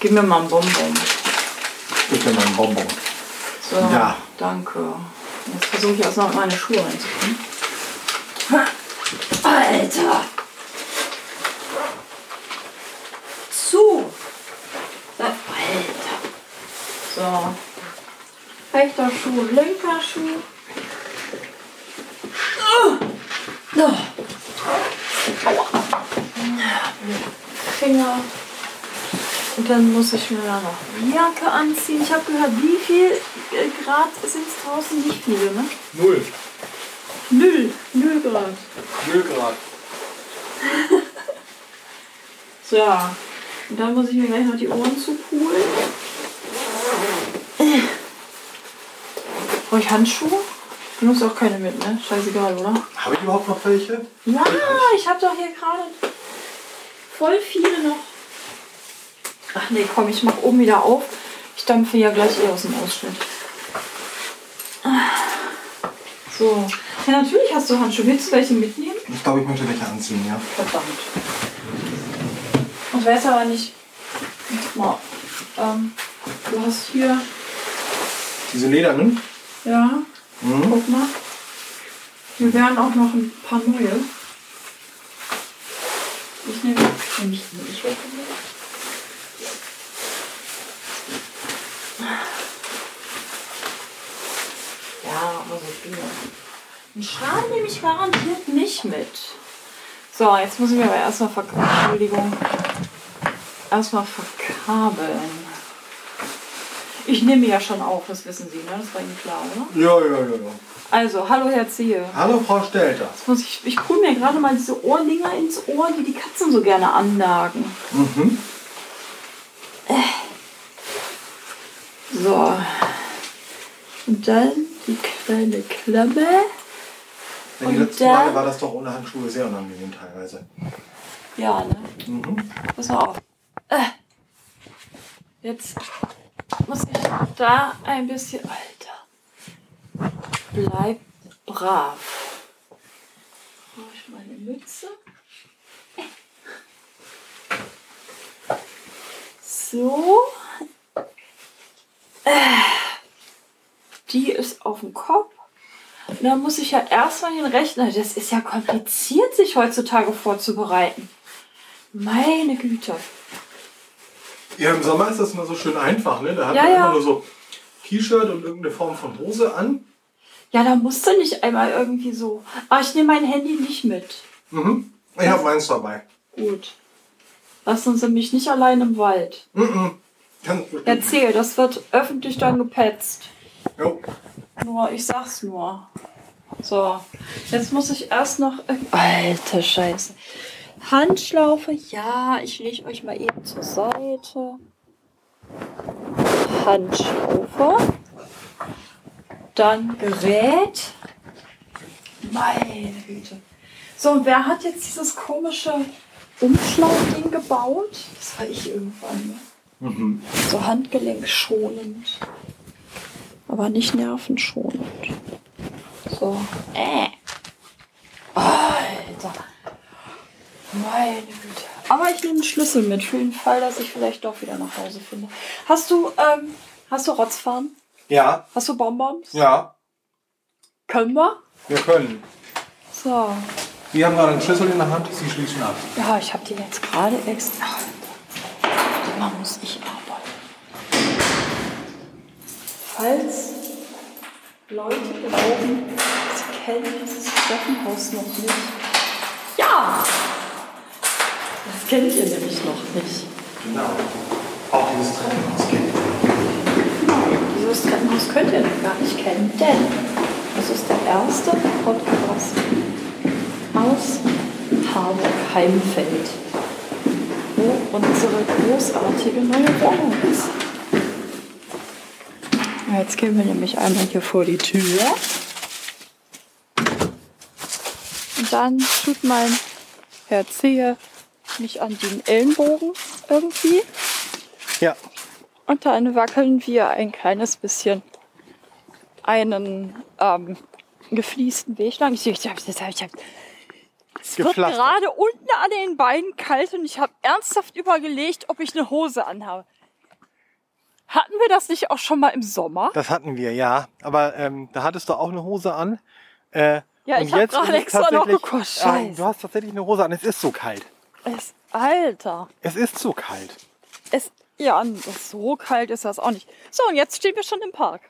Gib mir mal einen Bonbon. Bitte mal einen Bonbon. So, Ja. danke. Jetzt versuche ich erst noch meine Schuhe reinzukommen. Alter! Zu! Alter! So. Rechter Schuh, linker Schuh. Oh. Finger. Und dann muss ich mir da noch Jacke anziehen. Ich habe gehört, wie viel äh, Grad sind es draußen? Nicht viele, ne? Null. Null. Null Grad. Null Grad. So, ja. Und dann muss ich mir gleich noch die Ohren zupulen. Brauche ich Handschuhe? Du nimmst auch keine mit, ne? Scheißegal, oder? Habe ich überhaupt noch welche? Ja, ich habe doch hier gerade voll viele noch. Ach nee, komm, ich mach oben wieder auf. Ich dampfe ja gleich eh aus dem Ausschnitt. So. Ja, natürlich hast du Handschuhe. Willst du welche mitnehmen? Ich glaube, ich möchte welche anziehen, ja. Verdammt. Und weiß aber nicht. Guck mal. Ähm, du hast hier. Diese ledernen? Ja, Mhm. guck mal. Hier wären auch noch ein paar neue. Ich nehme. Nehme ich nicht welche mit? Ja, aber so viele. Einen Schal nehme ich garantiert nicht mit. So, jetzt muss ich mir aber erstmal verkabeln. Entschuldigung. Erstmal verkabeln. Ich nehme ja schon auf, das wissen Sie, ne? Das war Ihnen klar, oder? Ja, ja, ja, ja. Also, hallo Herr Zehe. Hallo, Frau Stelter. Jetzt muss ich, ich hole mir gerade mal diese Ohrdinger ins Ohr, die die Katzen so gerne annagen. Mhm. So. Und dann die kleine Klammer. Ja, die letzten Male war das doch ohne Handschuhe sehr unangenehm teilweise. Ja, ne? Mhm. Pass mal auf. Äh. Jetzt muss ich da ein bisschen. Alter. Bleib brav. Brauche ich meine Mütze? So. Äh. Die ist auf dem Kopf. Und dann muss ich ja erstmal den Rechner. Das ist ja kompliziert, sich heutzutage vorzubereiten. Meine Güte. Ja, im Sommer ist das immer so schön einfach, ne? Da hat Ja, man ja. immer nur so T-Shirt und irgendeine Form von Hose an. Ja, da musst du nicht einmal irgendwie so. Aber ich nehme mein Handy nicht mit. Mhm. Ich habe meins dabei. Gut. Lassen Sie mich nicht allein im Wald. Mhm. Erzähl, das wird öffentlich dann gepetzt. Jo. Nur, ich sag's nur. So, jetzt muss ich erst noch. Alter Scheiße. Handschlaufe, ja, ich lege euch mal eben zur Seite. Handschlaufe. Dann Gerät. Meine Güte. So, und wer hat jetzt dieses komische Umschlagding gebaut? Das war ich irgendwann. Ne? Mhm. So handgelenkschonend. Aber nicht nervenschonend. So. Äh. Alter. Meine Güte. Aber ich nehme einen Schlüssel mit, für den Fall, dass ich vielleicht doch wieder nach Hause finde. Hast du, ähm, hast du Rotzfahren? Ja, Hast du Bonbons? ja, Können wir? wir können. So. Wir haben gerade einen Schlüssel in der Hand, Sie schließen ab. Ja, ich habe die jetzt gerade extra. Immer muss ich arbeiten. Falls Leute glauben, sie kennen dieses Treppenhaus noch nicht. Ja! Das kennt ihr nämlich noch nicht. Genau. Auch dieses Treppenhaus kennen Dieses Treppenhaus könnt ihr noch gar nicht kennen, denn das ist der erste Podcast aus Harburg-Heimfeld, wo unsere großartige neue Wohnung ist. Jetzt gehen wir nämlich einmal hier vor die Tür. Und dann tut mein Herr Zehe mich an den Ellenbogen irgendwie. Ja. Und dann wackeln wir ein kleines bisschen einen ähm, gefliesten Weg lang. Ich, ich, ich, ich, ich, ich, es wird gerade unten an den Beinen kalt und ich habe ernsthaft überlegt, ob ich eine Hose anhabe. Hatten wir das nicht auch schon mal im Sommer? Das hatten wir, ja. Aber ähm, da hattest du auch eine Hose an. Äh, Ja, ich hab jetzt gerade extra noch geguckt. Ja, Scheiße. du hast tatsächlich eine Hose an. Es ist so kalt. Es, Alter. Es ist so kalt. Es, ja, so kalt ist das auch nicht. So, und jetzt stehen wir schon im Park.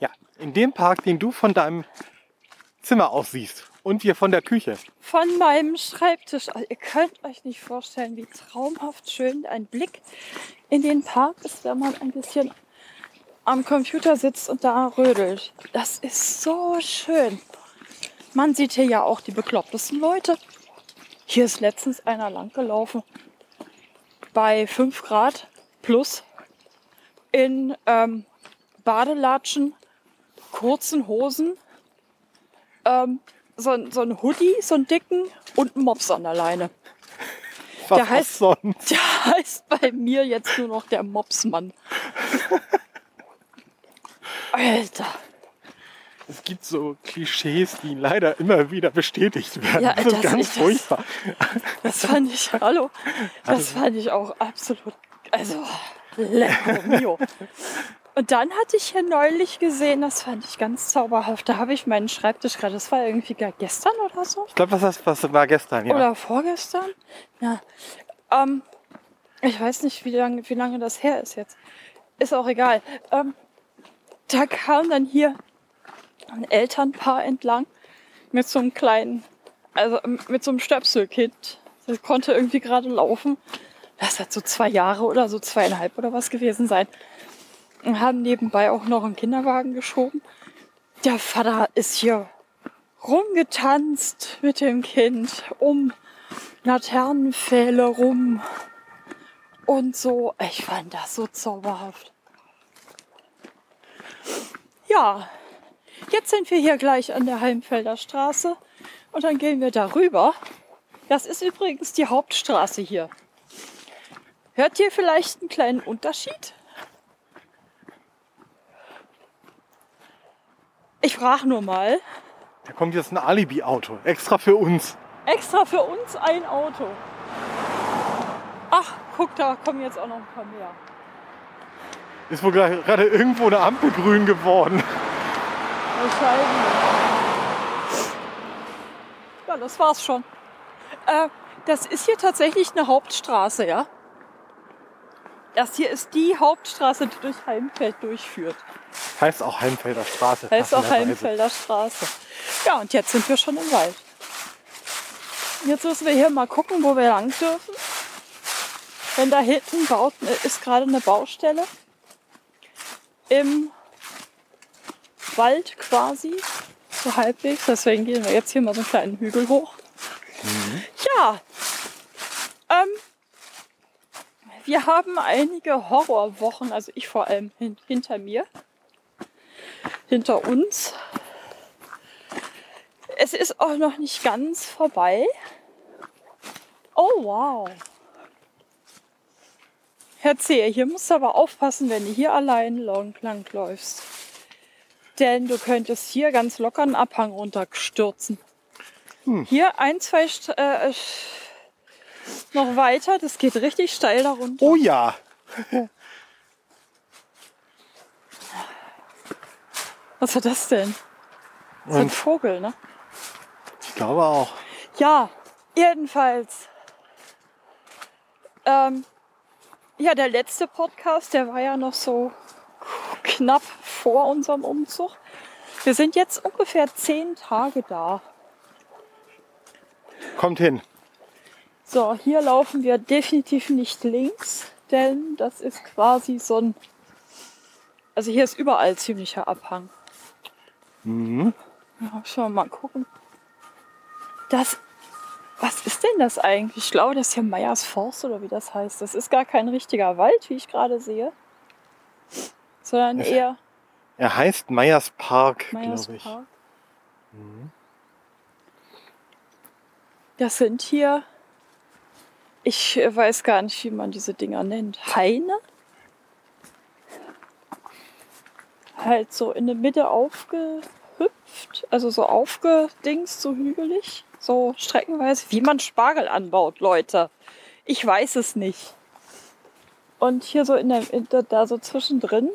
Ja, in dem Park, den du von deinem Zimmer aus siehst. Und wir von der Küche. Von meinem Schreibtisch. Also, ihr könnt euch nicht vorstellen, wie traumhaft schön ein Blick in den Park ist, wenn man ein bisschen am Computer sitzt und da rödelt. Das ist so schön. Man sieht hier ja auch die beklopptesten Leute. Hier ist letztens einer langgelaufen bei 5 Grad plus in ähm, Badelatschen, kurzen Hosen, ähm, so, so ein Hoodie, so einen dicken und einen Mops an der Leine. Was Der heißt- sonst. Der heißt bei mir jetzt nur noch der Mopsmann. Alter. Es gibt so Klischees, die leider immer wieder bestätigt werden. Ja, das ist das- ganz das- furchtbar. Das fand ich, hallo, das fand ich auch absolut, also, lecker mio. Und dann hatte ich hier neulich gesehen, das fand ich ganz zauberhaft. Da habe ich meinen Schreibtisch gerade, das war irgendwie gar gestern oder so. Ich glaube, was, das- was war gestern, ja. Oder vorgestern. Ja. Ähm, ich weiß nicht, wie lange, wie lange das her ist jetzt. Ist auch egal. Ähm, da kam dann hier ein Elternpaar entlang mit so einem kleinen, also ähm, mit so einem Stöpselkind. Das konnte irgendwie gerade laufen. Das hat so zwei Jahre oder so zweieinhalb oder was gewesen sein. Und haben nebenbei auch noch einen Kinderwagen geschoben. Der Vater ist hier rumgetanzt mit dem Kind um Laternenpfähle rum und so. Ich fand das so zauberhaft. Ja, jetzt sind wir hier gleich an der Heimfelder Straße und dann gehen wir darüber. Das ist übrigens die Hauptstraße hier. Hört ihr vielleicht einen kleinen Unterschied? Ich frage nur mal. Da kommt jetzt ein Alibi-Auto. Extra für uns. Extra für uns ein Auto. Ach, guck, da kommen jetzt auch noch ein paar mehr. Ist wohl gerade irgendwo eine Ampel grün geworden. Wahrscheinlich. Ja, das war's schon. Äh, das ist hier tatsächlich eine Hauptstraße, ja? Das hier ist die Hauptstraße, die durch Heimfeld durchführt. Heißt auch Heimfelder Straße. Heißt auch. Heimfelder Straße. Ja, und jetzt sind wir schon im Wald. Jetzt müssen wir hier mal gucken, wo wir lang dürfen. Denn da hinten baut, ist gerade eine Baustelle. Im Wald quasi. So halbwegs. Deswegen gehen wir jetzt hier mal so einen kleinen Hügel hoch. Ja. Ähm, wir haben einige Horrorwochen, also ich vor allem hin, hinter mir hinter uns. Es ist auch noch nicht ganz vorbei. Oh wow. Herr Zehe, hier musst du aber aufpassen, wenn du hier allein lang, lang läufst. Denn du könntest hier ganz locker einen Abhang runterstürzen. Hier ein, zwei St äh, noch weiter, das geht richtig steil da runter. Oh ja. Was war das denn? Das ist ein Vogel, ne? ich glaube auch. Ja, jedenfalls. Ähm, ja, der letzte Podcast, der war ja noch so knapp vor unserem Umzug. Wir sind jetzt ungefähr zehn Tage da. Kommt hin. So, hier laufen wir definitiv nicht links, denn das ist quasi so ein. Also hier ist überall ziemlicher Abhang. Mhm. Ja, schauen wir mal gucken. Das. Was ist denn das eigentlich? Ich glaube, das ist hier Meyers Forst oder wie das heißt. Das ist gar kein richtiger Wald, wie ich gerade sehe. Sondern Das- eher Er heißt Meyers Park, glaube ich. Park. Das sind hier. Ich weiß gar nicht, wie man diese Dinger nennt. Haine? Halt so in der Mitte aufgehüpft, also so aufgedingst, so hügelig, so streckenweise, wie man Spargel anbaut, Leute. Ich weiß es nicht. Und hier so in der, in da so zwischendrin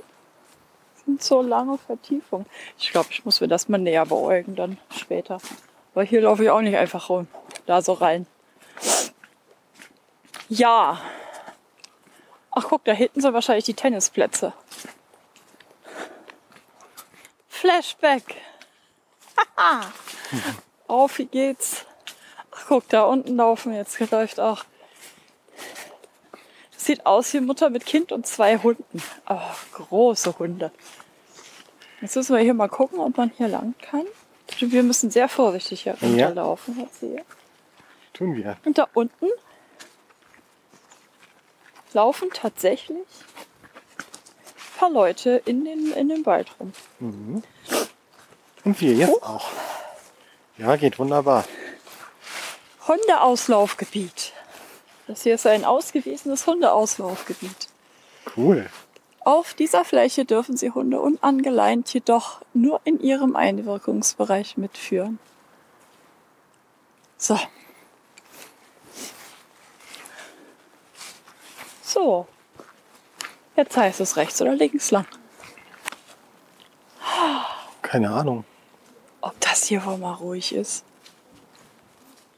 sind so lange Vertiefungen. Ich glaube, ich muss mir das mal näher beäugen dann später. Weil hier laufe ich auch nicht einfach rum, da so rein. Ja. Ach guck, da hinten sind wahrscheinlich die Tennisplätze. Flashback. Auf, wie geht's? Ach guck, da unten laufen jetzt läuft auch. Das sieht aus wie Mutter mit Kind und zwei Hunden. Oh, große Hunde. Jetzt müssen wir hier mal gucken, ob man hier lang kann. Wir müssen sehr vorsichtig hier runterlaufen. Ja. Tun wir. Und da unten laufen tatsächlich ein paar Leute in den, in den Wald rum. Mhm. Und wir jetzt oh. auch. Ja, geht wunderbar. Hundeauslaufgebiet. Das hier ist ein ausgewiesenes Hundeauslaufgebiet. Cool. Auf dieser Fläche dürfen Sie Hunde unangeleint jedoch nur in ihrem Einwirkungsbereich mitführen. So. So. Jetzt heißt es rechts oder links lang. Keine Ahnung. Ob das hier wohl mal ruhig ist.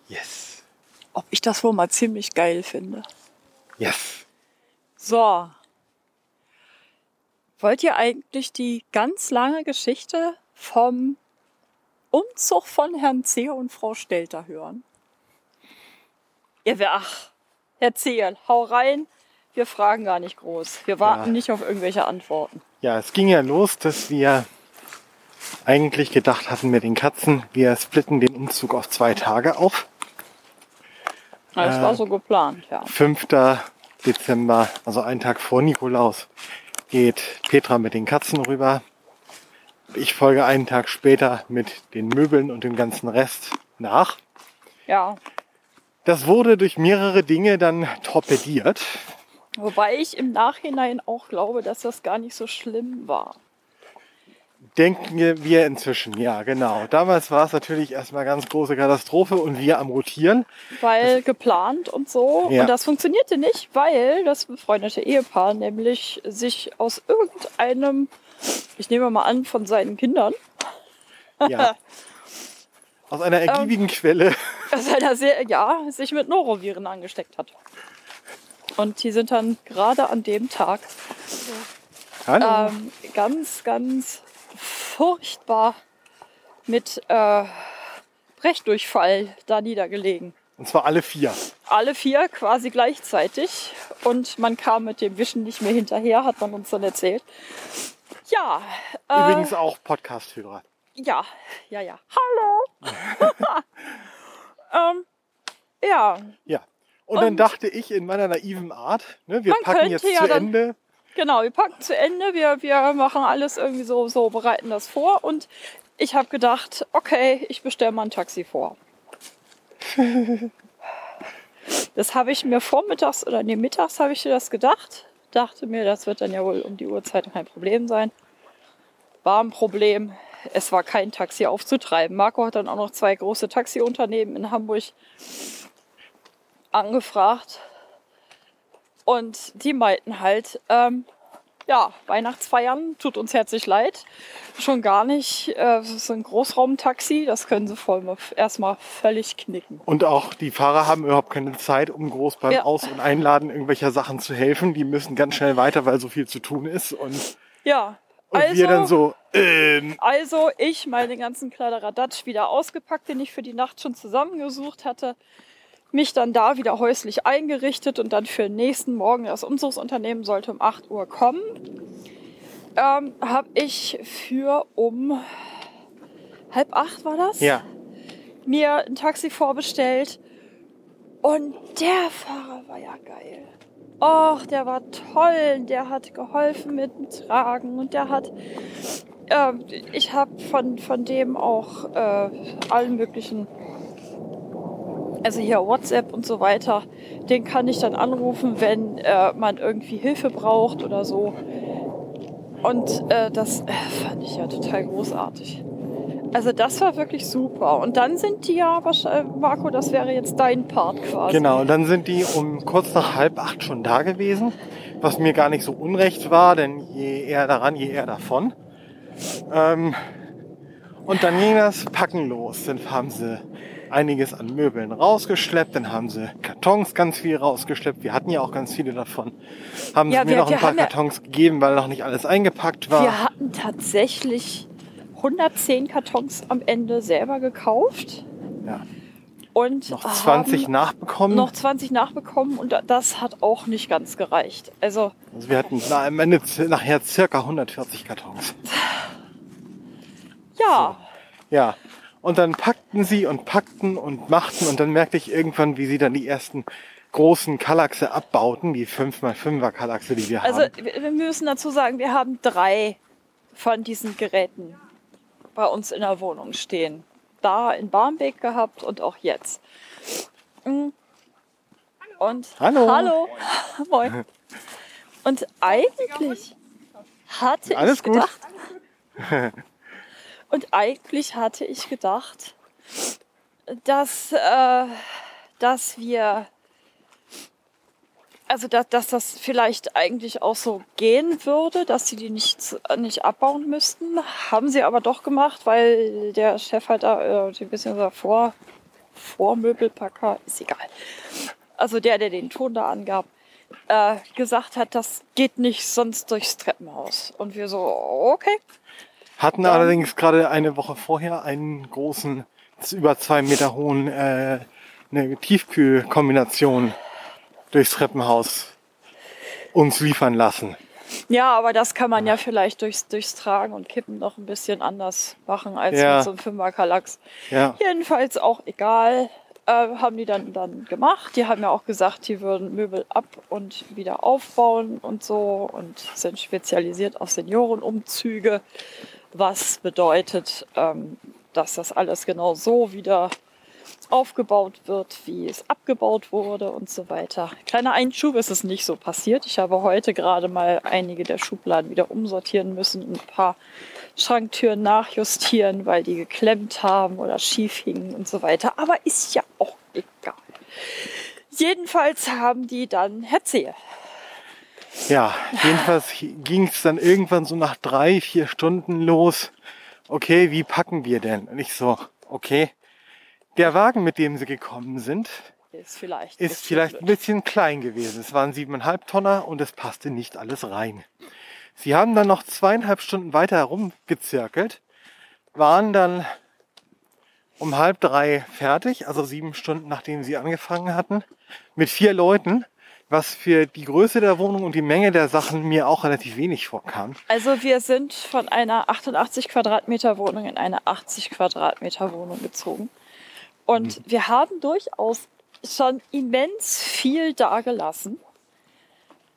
Yes. Ob ich das wohl mal ziemlich geil finde. Yes. So. Wollt ihr eigentlich die ganz lange Geschichte vom Umzug von Herrn C. und Frau Stelter hören? Ihr wer, ach, erzähl, hau rein. Wir fragen gar nicht groß. Wir warten ja. nicht auf irgendwelche Antworten. Ja, es ging ja los, dass wir eigentlich gedacht hatten mit den Katzen, wir splitten den Umzug auf zwei Tage auf. Das äh, war so geplant, ja. 5. Dezember, also einen Tag vor Nikolaus, geht Petra mit den Katzen rüber. Ich folge einen Tag später mit den Möbeln und dem ganzen Rest nach. Ja. Das wurde durch mehrere Dinge dann torpediert. Wobei ich im Nachhinein auch glaube, dass das gar nicht so schlimm war. Denken wir inzwischen, ja, genau. Damals war es natürlich erstmal ganz große Katastrophe und wir am Rotieren. Weil das, geplant und so. Ja. Und das funktionierte nicht, weil das befreundete Ehepaar nämlich sich aus irgendeinem, ich nehme mal an, von seinen Kindern. Ja. aus einer ergiebigen ähm, Quelle. Aus einer sehr, ja, sich mit Noroviren angesteckt hat. Und die sind dann gerade an dem Tag ähm, ganz, ganz furchtbar mit äh, Brechdurchfall da niedergelegen. Und zwar alle vier. Alle vier quasi gleichzeitig. Und man kam mit dem Wischen nicht mehr hinterher, hat man uns dann erzählt. Ja. Äh, Übrigens auch Podcast-Hörer. Ja, ja, ja. Hallo. ähm, ja. Ja. Und, Und, dann dachte ich in meiner naiven Art, ne, wir packen jetzt ja zu Ende Genau, wir packen zu Ende, wir, wir machen alles irgendwie so, so bereiten das vor und ich habe gedacht, okay, ich bestelle mal ein Taxi vor. das habe ich mir vormittags oder nee, mittags habe ich mir das gedacht. Dachte mir, das wird dann ja wohl um die Uhrzeit kein Problem sein. War ein Problem. Es war kein Taxi aufzutreiben. Marco hat dann auch noch zwei große Taxiunternehmen in Hamburg angefragt und die meinten halt, ähm, ja, Weihnachtsfeiern tut uns herzlich leid. Schon gar nicht. Äh, das ist ein Großraumtaxi, das können sie voll erstmal völlig knicken. Und auch die Fahrer haben überhaupt keine Zeit, um groß beim ja. Aus- und Einladen irgendwelcher Sachen zu helfen. Die müssen ganz schnell weiter, weil so viel zu tun ist. Und, ja. Und also, wir dann so, ähm. Also ich meine ganzen Kladderadatsch wieder ausgepackt, den ich für die Nacht schon zusammengesucht hatte mich dann da wieder häuslich eingerichtet und dann für den nächsten Morgen, das Umzugsunternehmen sollte um 8 Uhr kommen, ähm, habe ich für um halb acht war das? Ja. Mir ein Taxi vorbestellt und der Fahrer war ja geil. Och, der war toll. Der hat geholfen mit dem Tragen und der hat. Äh, ich habe von, von dem auch äh, allen möglichen also hier WhatsApp und so weiter, den kann ich dann anrufen, wenn äh, man irgendwie Hilfe braucht oder so. Und äh, das äh, fand ich ja total großartig. Also das war wirklich super. Und dann sind die ja, wahrscheinlich- Marco, das wäre jetzt dein Part quasi. Genau, und dann sind die um kurz nach halb acht schon da gewesen, was mir gar nicht so unrecht war, denn je eher daran, je eher davon. Ähm, und dann ging das Packen los. Dann haben sie einiges an Möbeln rausgeschleppt, dann haben sie Kartons ganz viel rausgeschleppt. Wir hatten ja auch ganz viele davon. Haben Ja, sie mir wir- noch ein paar haben ja- Kartons gegeben, weil noch nicht alles eingepackt war. Wir hatten tatsächlich 110 Kartons am Ende selber gekauft. Ja. Und noch 20 haben nachbekommen. noch 20 nachbekommen und das hat auch nicht ganz gereicht. Also Also wir hatten na, am Ende nachher circa 140 Kartons. ja, Ja. Und dann packten sie und packten und machten und dann merkte ich irgendwann, wie sie dann die ersten großen Kallaxe abbauten, die 5x5er Kallaxe, die wir also haben. wir wir müssen dazu sagen, wir haben drei von diesen Geräten bei uns in der Wohnung stehen. Da in Barmbek gehabt und auch jetzt. Mm. Und Hallo. Hallo. Moin. Und eigentlich hatte Alles ich gut? gedacht. Und eigentlich hatte ich gedacht, dass, äh, dass wir, also dass, dass das vielleicht eigentlich auch so gehen würde, dass sie die nicht, nicht abbauen müssten. Haben sie aber doch gemacht, weil der Chef halt da, äh, ein bisschen davor, Vormöbelpacker, ist egal. Also der, der den Ton da angab, äh, gesagt hat, das geht nicht sonst durchs Treppenhaus. Und wir so, okay. Hatten dann- allerdings gerade eine Woche vorher einen großen, über zwei Meter hohen, äh, eine Tiefkühlkombination durchs Treppenhaus uns liefern lassen. Ja, aber das kann man ja vielleicht durchs, durchs Tragen und Kippen noch ein bisschen anders machen als Ja. mit so einem Fünfer-Kallax. Ja. Jedenfalls auch egal. Äh, haben die dann, dann gemacht. Die haben ja auch gesagt, die würden Möbel ab und wieder aufbauen und so und sind spezialisiert auf Seniorenumzüge, was bedeutet, ähm, dass das alles genau so wieder aufgebaut wird, wie es abgebaut wurde und so weiter. Kleiner Einschub ist es nicht so passiert. Ich habe heute gerade mal einige der Schubladen wieder umsortieren müssen und ein paar Schranktüren nachjustieren, weil die geklemmt haben oder schief hingen und so weiter. Aber ist ja auch egal. Jedenfalls haben die dann Herzehe. Ja, jedenfalls ging es dann irgendwann so nach drei, vier Stunden los. Okay, wie packen wir denn? Und ich so, okay. Der Wagen, mit dem sie gekommen sind, Ist vielleicht. ist vielleicht ein bisschen klein gewesen. Es waren siebeneinhalb Tonner und es passte nicht alles rein. Sie haben dann noch zweieinhalb Stunden weiter herumgezirkelt, waren dann um halb drei fertig, also sieben Stunden nachdem sie angefangen hatten, mit vier Leuten, was für die Größe der Wohnung und die Menge der Sachen mir auch relativ wenig vorkam. Also wir sind von einer 88 Quadratmeter Wohnung in eine 80 Quadratmeter Wohnung gezogen. Und Mhm. wir haben durchaus schon immens viel dagelassen.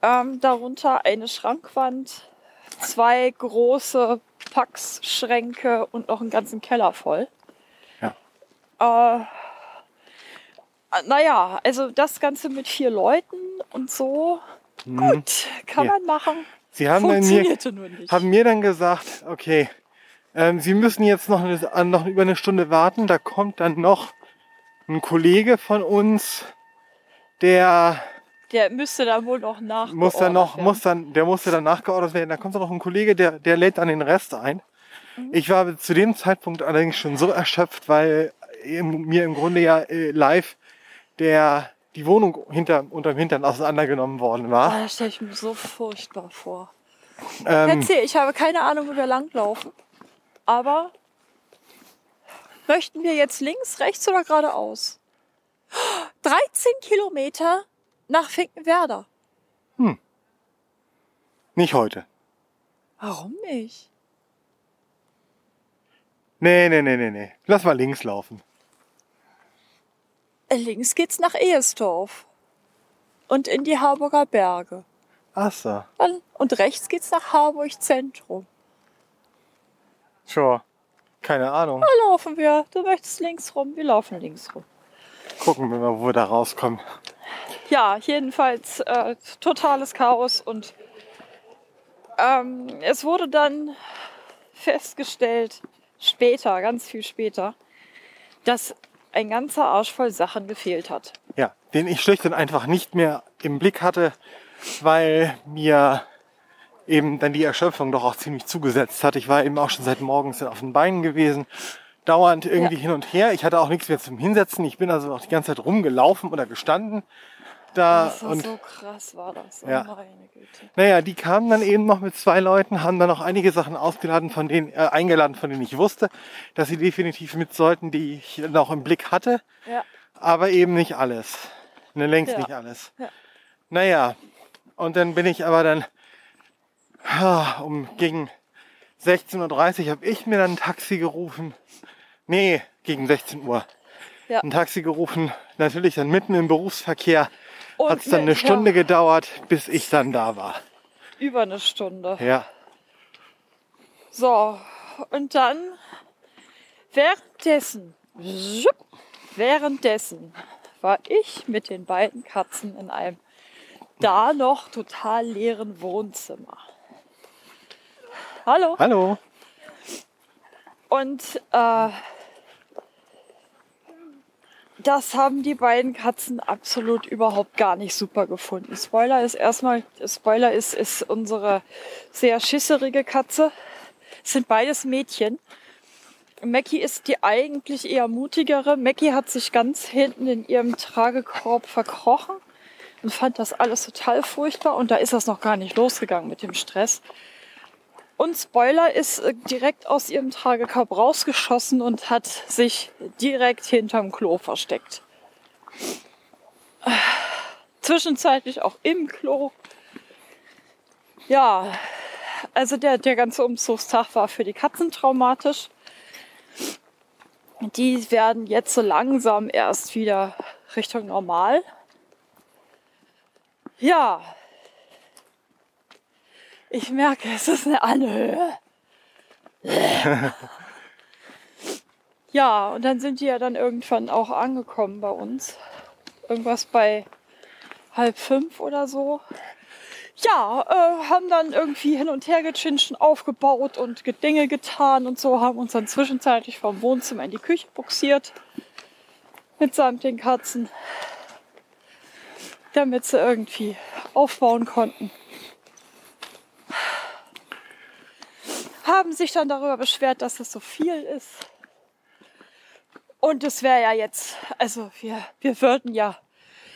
Ähm, darunter eine Schrankwand, zwei große Packschränke und noch einen ganzen Keller voll. Ja. Äh, naja, also das Ganze mit vier Leuten und so. Gut, kann Ja. man machen. Sie haben dann mir, Funktionierte nur nicht. haben mir dann gesagt, okay, ähm, Sie müssen jetzt noch, eine, noch über eine Stunde warten. Da kommt dann noch ein Kollege von uns, der Der müsste dann wohl noch nach. muss dann noch, muss dann, der musste dann nachgeordert werden. Da kommt dann noch ein Kollege, der, der lädt dann den Rest ein. Mhm. Ich war zu dem Zeitpunkt allerdings schon so erschöpft, weil mir im Grunde ja äh, live der die Wohnung hinter, unterm Hintern auseinandergenommen worden Oh, war. das stelle ich mir so furchtbar vor. Ähm, Erzähl, ich habe keine Ahnung, wo wir langlaufen. Aber möchten wir jetzt links, rechts oder geradeaus? 13 Kilometer nach Finkenwerder. nicht heute. Warum nicht? Nee, nee, nee, nee, nee. Lass mal links laufen. Links geht's nach Ehesdorf. Und in die Harburger Berge. Ach so. Und rechts geht's nach Harburg Zentrum. Sure. Keine Ahnung. Da laufen wir. Du möchtest links rum, wir laufen links rum. Gucken wir mal, wo wir da rauskommen. ja, jedenfalls äh, totales Chaos und ähm, es wurde dann festgestellt, später, ganz viel später, dass ein ganzer Arsch voll Sachen gefehlt hat. Ja, den ich schlicht und einfach nicht mehr im Blick hatte, weil mir eben dann die Erschöpfung doch auch ziemlich zugesetzt hat. Ich war eben auch schon seit morgens auf den Beinen gewesen, dauernd irgendwie Ja. hin und her. Ich hatte auch nichts mehr zum Hinsetzen. Ich bin also auch die ganze Zeit rumgelaufen oder gestanden da Das war und so krass, war das. Oh Ja. meine Güte. naja, die kamen dann eben noch mit zwei Leuten, haben dann noch einige Sachen ausgeladen, von denen, äh, eingeladen, von denen ich wusste, dass sie definitiv mit sollten, die ich noch im Blick hatte, Ja, aber eben nicht alles. Ne, längst Ja. nicht alles. Ja. Naja, und dann bin ich aber dann ah, um gegen 16.30 Uhr habe ich mir dann ein Taxi gerufen. Nee, gegen 16 Uhr. Ja. Ein Taxi gerufen, natürlich dann mitten im Berufsverkehr. Hat es dann eine Stunde gedauert, bis ich dann da war. über eine Stunde. Ja. So, und dann währenddessen, währenddessen war ich mit den beiden Katzen in einem da noch total leeren Wohnzimmer. Hallo. Hallo. Und äh, das haben die beiden Katzen absolut überhaupt gar nicht super gefunden. Spoiler ist erstmal, Spoiler ist, ist unsere sehr schisserige Katze. Es sind beides Mädchen. Mackie ist die eigentlich eher mutigere. Mackie hat sich ganz hinten in ihrem Tragekorb verkrochen und fand das alles total furchtbar. Und da ist das noch gar nicht losgegangen mit dem Stress. Und Spoiler ist äh, direkt aus ihrem Tragekorb rausgeschossen und hat sich direkt hinterm Klo versteckt. Zwischenzeitlich auch im Klo. Ja, also der, der ganze Umzugstag war für die Katzen traumatisch. Die werden jetzt so langsam erst wieder Richtung normal. Ja, ich merke, es ist eine Anhöhe. ja, und dann sind die ja dann irgendwann auch angekommen bei uns. Irgendwas bei halb fünf oder so. Ja, äh, haben dann irgendwie hin und her gechinschen, aufgebaut und Ge- Dinge getan und so, haben uns dann zwischenzeitlich vom Wohnzimmer in die Küche buxiert. Mitsamt den Katzen. Damit sie irgendwie aufbauen konnten. Haben sich dann darüber beschwert, dass es so viel ist. Und es wäre ja jetzt, also wir, wir würden ja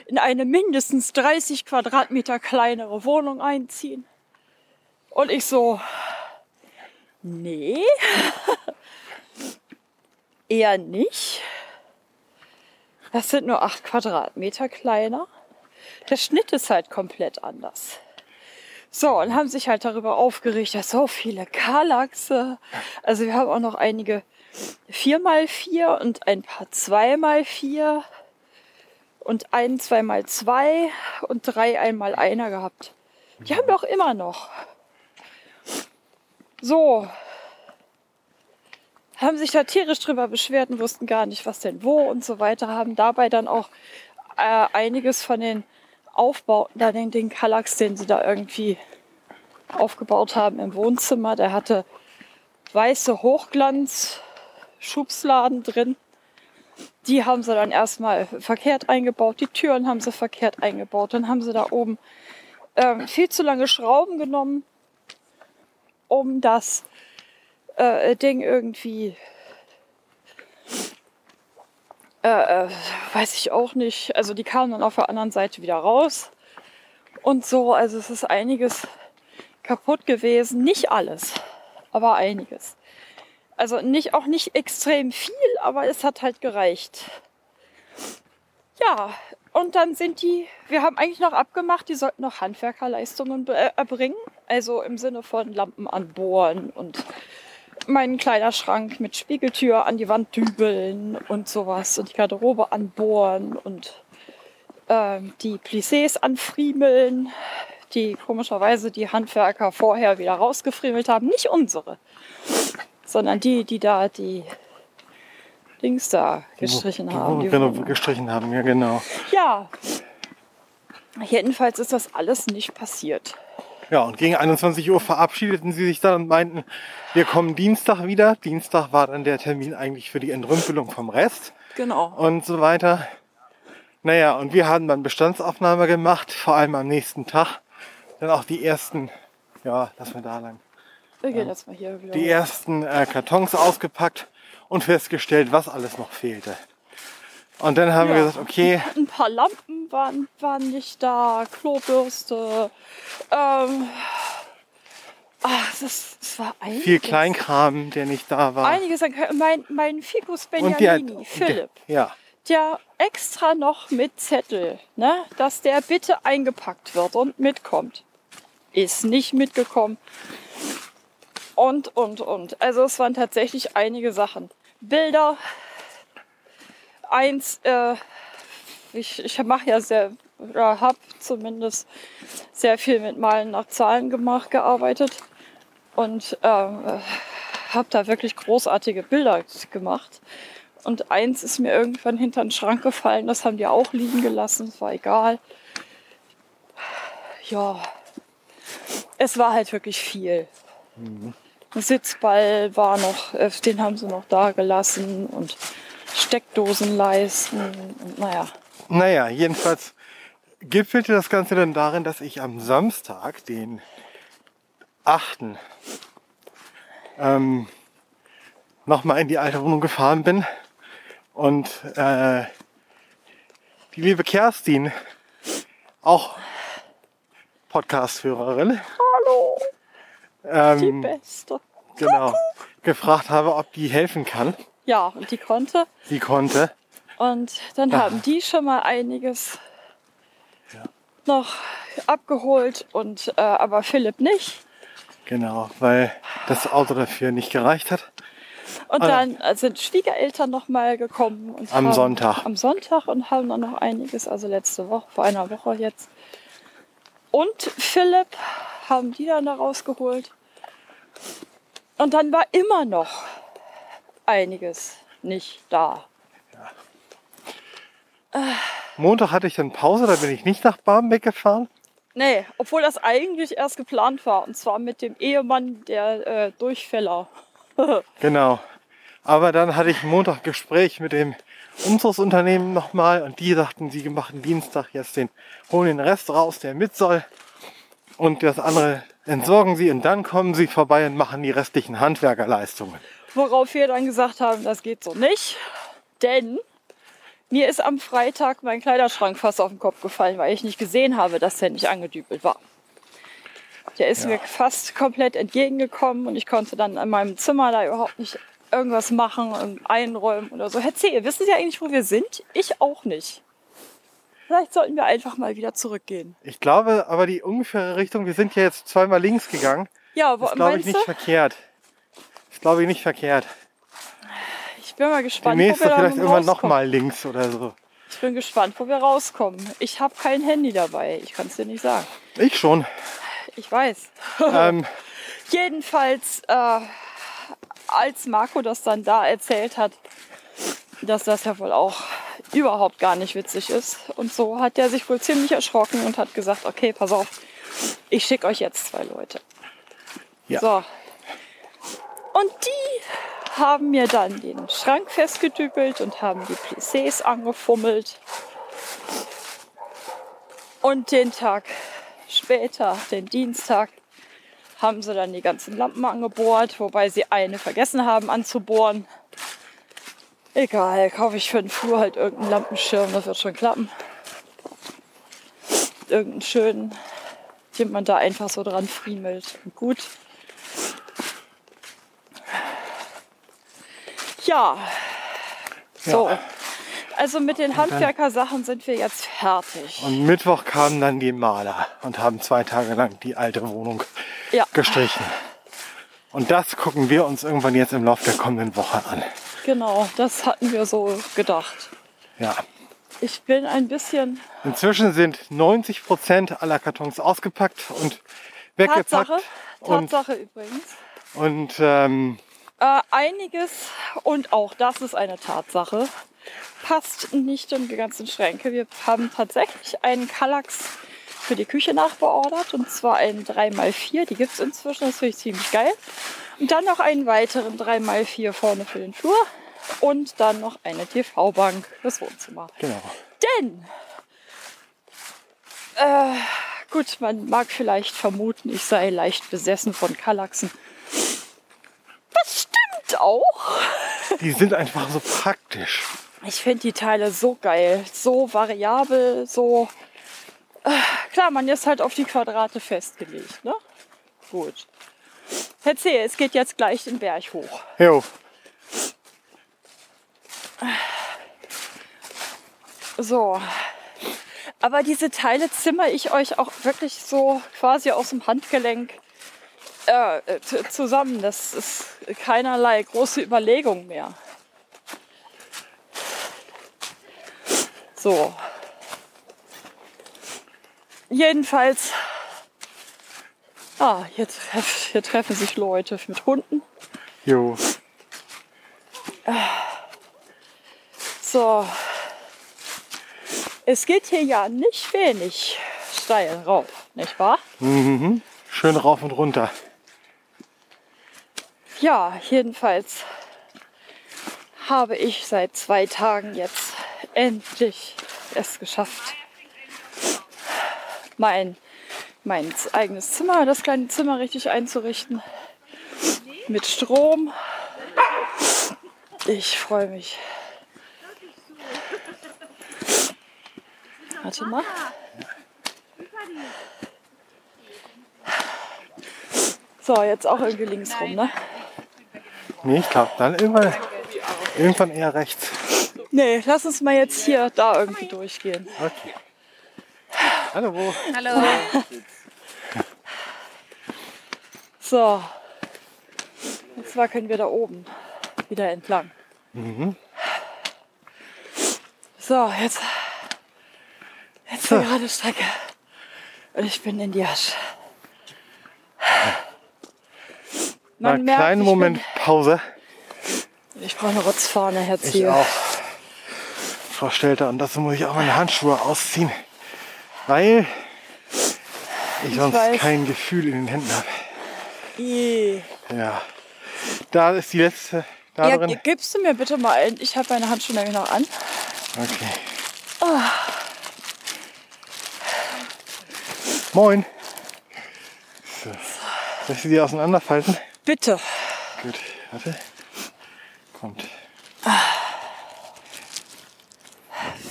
in eine mindestens 30 Quadratmeter kleinere Wohnung einziehen. Und ich so, nee, eher nicht. Das sind nur 8 Quadratmeter kleiner. Der Schnitt ist halt komplett anders. So, und haben sich halt darüber aufgeregt, dass so viele Kallaxe. Also wir haben auch noch einige 4x4 und ein paar 2x4 und ein 2x2 und drei einmal einer gehabt. Die haben wir auch immer noch. So. Haben sich da tierisch drüber beschwert und wussten gar nicht, was denn wo und so weiter. Haben dabei dann auch äh, einiges von den Aufbauten, da den, den Kallax, den sie da irgendwie aufgebaut haben im Wohnzimmer, der hatte weiße Hochglanz-Schubsladen drin. Die haben sie dann erstmal verkehrt eingebaut. Die Türen haben sie verkehrt eingebaut. Dann haben sie da oben ähm, viel zu lange Schrauben genommen, um das äh, Ding irgendwie äh, äh, weiß ich auch nicht. Also die kamen dann auf der anderen Seite wieder raus. Und so, also es ist einiges kaputt gewesen. Nicht alles, aber einiges. Also nicht, auch nicht extrem viel, aber es hat halt gereicht. Ja, und dann sind die, wir haben eigentlich noch abgemacht, die sollten noch Handwerkerleistungen äh, erbringen. Also im Sinne von Lampen anbohren und meinen Kleiderschrank mit Spiegeltür an die Wand dübeln und sowas und die Garderobe anbohren und ähm, die Plissés anfriemeln, die komischerweise die Handwerker vorher wieder rausgefriemelt haben. Nicht unsere, sondern die, die da die Dings da gestrichen die, haben. Die, die genau, gestrichen haben, ja genau. Ja, jedenfalls ist das alles nicht passiert. Ja, und gegen 21 Uhr verabschiedeten sie sich dann und meinten, wir kommen Dienstag wieder. Dienstag war dann der Termin eigentlich für die Entrümpelung vom Rest Genau. und so weiter. Naja, und wir haben dann Bestandsaufnahme gemacht, vor allem am nächsten Tag. Dann auch die ersten, ja, lass mal da lang, Wir gehen jetzt mal hier wieder. die ersten äh, Kartons ausgepackt und festgestellt, was alles noch fehlte. Und dann haben wir Ja. gesagt, okay, Ein paar Lampen waren, waren nicht da, Klobürste. Ähm, ach, das, das war einiges. viel Kleinkram, der nicht da war. Einiges. Mein, mein Ficus Benjamini, Philipp, Der, ja, der extra noch mit Zettel, ne, dass der bitte eingepackt wird und mitkommt. Ist nicht mitgekommen. Und, und, und. Also es waren tatsächlich einige Sachen. Bilder. Eins, äh, ich, ich mache ja sehr, oder habe zumindest sehr viel mit Malen nach Zahlen gemacht, gearbeitet. Und ähm, äh, habe da wirklich großartige Bilder gemacht. Und eins ist mir irgendwann hinter den Schrank gefallen, das haben die auch liegen gelassen, es war egal. Ja, es war halt wirklich viel. Ein Sitzball war noch, äh, den haben sie noch da gelassen und Steckdosenleisten und naja. naja, jedenfalls gipfelte das Ganze dann darin, dass ich am Samstag, den 8. Ähm, nochmal in die alte Wohnung gefahren bin und äh, die liebe Kerstin, auch Podcast-Hörerin, Hallo, die ähm, Beste. genau, gefragt habe, ob die helfen kann. Ja, und die konnte. Sie konnte. Und dann haben die schon mal einiges noch abgeholt und äh, aber Philipp nicht. Genau, weil das Auto dafür nicht gereicht hat. Und Ah. dann äh, sind Schwiegereltern noch mal gekommen und Am haben, Sonntag. am Sonntag und haben dann noch einiges, also letzte Woche, vor einer Woche jetzt. Und Philipp haben die dann da rausgeholt. Und dann war immer noch einiges nicht da. Montag hatte ich dann Pause, da bin ich nicht nach Barmbek gefahren. Nee, obwohl das eigentlich erst geplant war. Und zwar mit dem Ehemann der äh, Durchfäller. Genau. Aber dann hatte ich Montag Gespräch mit dem Umzugsunternehmen nochmal und die sagten, sie machen Dienstag jetzt den, holen den Rest raus, der mit soll. Und das andere entsorgen sie und dann kommen sie vorbei und machen die restlichen Handwerkerleistungen. Worauf wir dann gesagt haben, das geht so nicht. Denn mir ist am Freitag mein Kleiderschrank fast auf den Kopf gefallen, weil ich nicht gesehen habe, dass der nicht angedübelt war. Der ist Ja. mir fast komplett entgegengekommen und ich konnte dann in meinem Zimmer da überhaupt nicht irgendwas machen und einräumen oder so. Herr C., wissen Sie eigentlich, wo wir sind? Ich auch nicht. Vielleicht sollten wir einfach mal wieder zurückgehen. Ich glaube aber die ungefähre Richtung, wir sind ja jetzt zweimal links gegangen, Ja, wo, ist glaube ich nicht du? verkehrt. Ist glaube ich nicht verkehrt. Ich bin mal gespannt, Demnächst wo wir vielleicht irgendwann nochmal links oder so. Ich bin gespannt, wo wir rauskommen. Ich habe kein Handy dabei. Ich kann es dir nicht sagen. Ich schon. Ich weiß. ähm, Jedenfalls, äh, als Marco das dann da erzählt hat, dass das ja wohl auch überhaupt gar nicht witzig ist. Und so hat er sich wohl ziemlich erschrocken und hat gesagt, okay, pass auf, ich schicke euch jetzt zwei Leute. Ja. So. Und die haben mir dann den Schrank festgedübelt und haben die Plissés angefummelt. Und den Tag später, den Dienstag, haben sie dann die ganzen Lampen angebohrt, wobei sie eine vergessen haben anzubohren. Egal, kaufe ich für den Flur halt irgendeinen Lampenschirm, das wird schon klappen. Irgendeinen schönen, den man da einfach so dran friemelt. Und gut. Ja, so. Ja. Also mit den Handwerkersachen sind wir jetzt fertig. Und Mittwoch kamen dann die Maler und haben zwei Tage lang die alte Wohnung Ja, gestrichen. Und das gucken wir uns irgendwann jetzt im Laufe der kommenden Woche an. genau, das hatten wir so gedacht. Ja. Ich bin ein bisschen Inzwischen sind 90 Prozent aller Kartons ausgepackt und weggepackt. Tatsache, Und, Tatsache übrigens. und ähm, Äh, einiges, und auch das ist eine Tatsache, passt nicht in die ganzen Schränke. Wir haben tatsächlich einen Kallax für die Küche nachbeordert. Und zwar einen 3x4. Die gibt es inzwischen. Das finde ich ziemlich geil. Und dann noch einen weiteren 3x4 vorne für den Flur. Und dann noch eine TV-Bank fürs Wohnzimmer. Genau. Denn, äh, gut, man mag vielleicht vermuten, ich sei leicht besessen von Kallaxen. Das auch. Die sind einfach so praktisch. Ich finde die Teile so geil, so variabel, so. Äh, klar, man ist halt auf die Quadrate festgelegt, ne? Gut. Erzähl, es geht jetzt gleich den Berg hoch. Jo. So. Aber diese Teile zimmer ich euch auch wirklich so quasi aus dem Handgelenk äh, zusammen. Das ist keinerlei große Überlegung mehr. So. Jedenfalls. Ah, hier, treff, hier treffen sich Leute mit Hunden. Jo. So. Es geht hier ja nicht wenig steil rauf, nicht wahr? Mhm. Schön rauf und runter. Ja, jedenfalls habe ich seit zwei Tagen jetzt endlich es geschafft, mein, mein eigenes Zimmer, das kleine Zimmer richtig einzurichten. Mit Strom. Ich freue mich. Warte mal. So, jetzt auch irgendwie links rum, ne? Nee, ich glaube dann irgendwann, irgendwann eher rechts. Nee, lass uns mal jetzt hier da irgendwie durchgehen. Okay. Hallo, wo? Hallo. So. Jetzt wackeln wir da oben wieder entlang. So, jetzt. Jetzt So. die gerade Strecke. Und ich bin in die Asche. Mal einen kleinen ich Moment Pause. Bin, ich brauche eine Rotzfahne, Herr Ich Ziel. auch. Frau Stelter, und dazu muss ich auch meine Handschuhe ausziehen, weil ich sonst weiß. kein Gefühl in den Händen habe. Ja. Da ist die letzte. Da Ja, drin. gibst du mir bitte mal ein? Ich habe meine Handschuhe nämlich noch an. Okay. Moin. So. Soll ich sie auseinanderfalten? Bitte. Gut, warte. Kommt.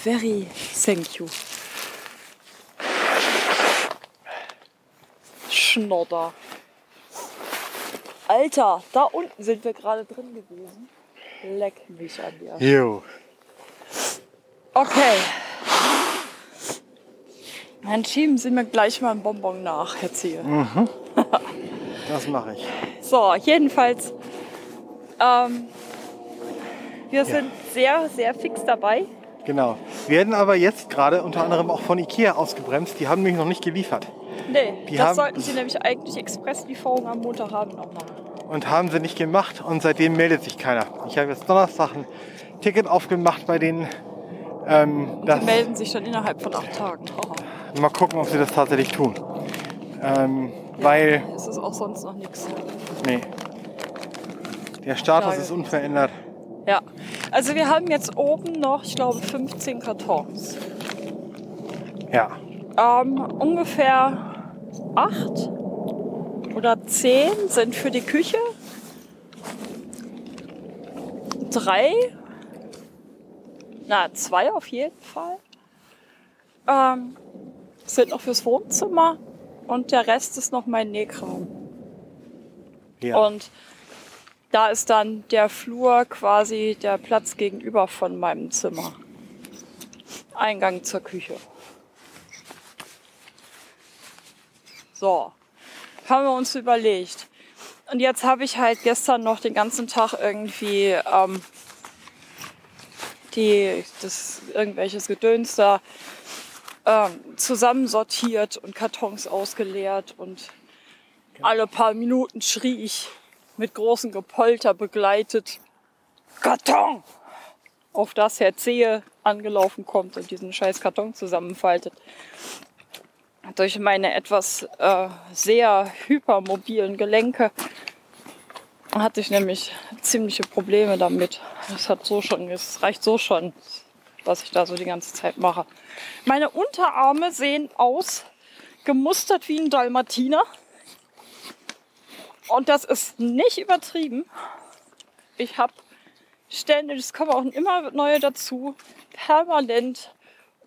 Very thank you. Schnodder. Alter, da unten sind wir gerade drin gewesen. Leck mich an dir. Jo. Okay. Dann schieben Sie mir gleich mal einen Bonbon nach, Herr Ziel. Das mache ich. So, jedenfalls, ähm, wir sind sehr, sehr fix dabei. Genau. Wir werden aber jetzt gerade unter anderem auch von Ikea ausgebremst. Die haben mich noch nicht geliefert. Nee, Die das haben- sollten Sie nämlich eigentlich Expresslieferung am Montag haben noch machen. Und haben sie nicht gemacht und seitdem meldet sich keiner. Ich habe jetzt Donnerstag ein Ticket aufgemacht bei denen. Ähm, Die melden sich dann innerhalb von acht Tagen. Oh, mal gucken, ob sie das tatsächlich tun. Ähm, weil, es ist auch sonst noch nichts. Nee. Der Status ist unverändert. Ja, also wir haben jetzt oben noch, ich glaube, 15 Kartons. Ja. Ähm, ungefähr acht oder zehn sind für die Küche. Drei, na zwei auf jeden Fall, ähm, sind noch fürs Wohnzimmer und der Rest ist noch mein Nähkram. Ja. Und da ist dann der Flur quasi der Platz gegenüber von meinem Zimmer. Eingang zur Küche. So, haben wir uns überlegt. Und jetzt habe ich halt gestern noch den ganzen Tag irgendwie ähm, die, das, irgendwelches Gedöns da ähm, zusammensortiert und Kartons ausgeleert und alle paar Minuten schrie ich mit großem Gepolter begleitet Karton, auf das Herr Zehe angelaufen kommt und diesen scheiß Karton zusammenfaltet. durch meine etwas äh, sehr hypermobilen Gelenke hatte ich nämlich ziemliche Probleme damit. Es hat so schon, es reicht so schon, was ich da so die ganze Zeit mache. Meine Unterarme sehen aus gemustert wie ein Dalmatiner. Und das ist nicht übertrieben. Ich habe ständig, es kommen auch immer neue dazu, permanent